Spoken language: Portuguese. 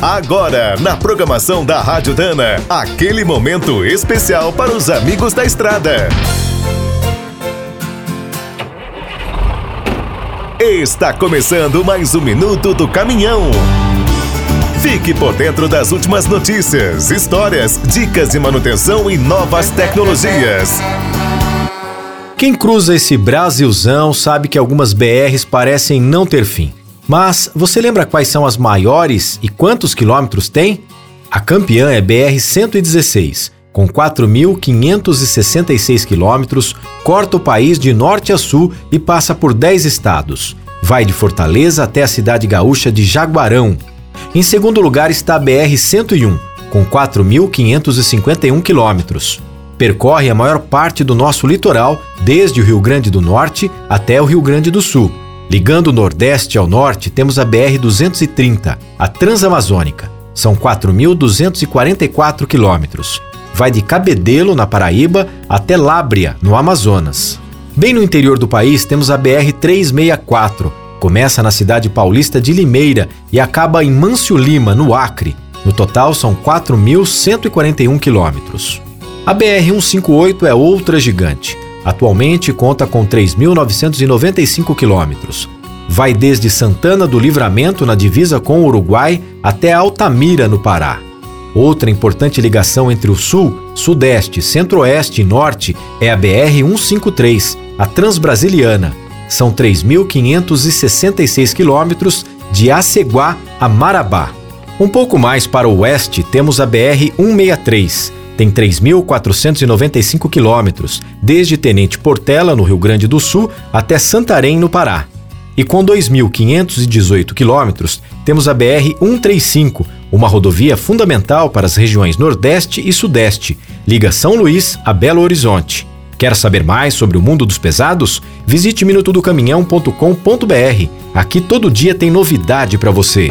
Agora, na programação da Rádio Dana, aquele momento especial para os amigos da estrada. Está começando mais um minuto do caminhão. Fique por dentro das últimas notícias, histórias, dicas de manutenção e novas tecnologias. Quem cruza esse Brasilzão sabe que algumas BRs parecem não ter fim. Mas você lembra quais são as maiores e quantos quilômetros tem? A campeã é BR-116, com 4.566 quilômetros, corta o país de norte a sul e passa por 10 estados. Vai de Fortaleza até a cidade gaúcha de Jaguarão. Em segundo lugar está a BR-101, com 4.551 quilômetros. Percorre a maior parte do nosso litoral, desde o Rio Grande do Norte até o Rio Grande do Sul Ligando o Nordeste ao Norte, temos a BR-230, a Transamazônica. São 4.244 quilômetros. Vai de Cabedelo, na Paraíba, até Lábria, no Amazonas. Bem no interior do país, temos a BR-364. Começa na cidade paulista de Limeira e acaba em Mâncio Lima, no Acre. No total, são 4.141 quilômetros. A BR-158 é outra gigante. Atualmente conta com 3.995 quilômetros. Vai desde Santana do Livramento, na divisa com o Uruguai, até Altamira, no Pará. Outra importante ligação entre o Sul, Sudeste, Centro-Oeste e Norte é a BR-153, a Transbrasiliana. São 3.566 quilômetros de Aceguá a Marabá. Um pouco mais para o oeste temos a BR-163, tem 3.495 quilômetros, desde Tenente Portela, no Rio Grande do Sul, até Santarém, no Pará. E com 2.518 quilômetros, temos a BR-135, uma rodovia fundamental para as regiões Nordeste e Sudeste, liga São Luís a Belo Horizonte. Quer saber mais sobre o mundo dos pesados? Visite minutodocaminhão.com.br. Aqui todo dia tem novidade para você.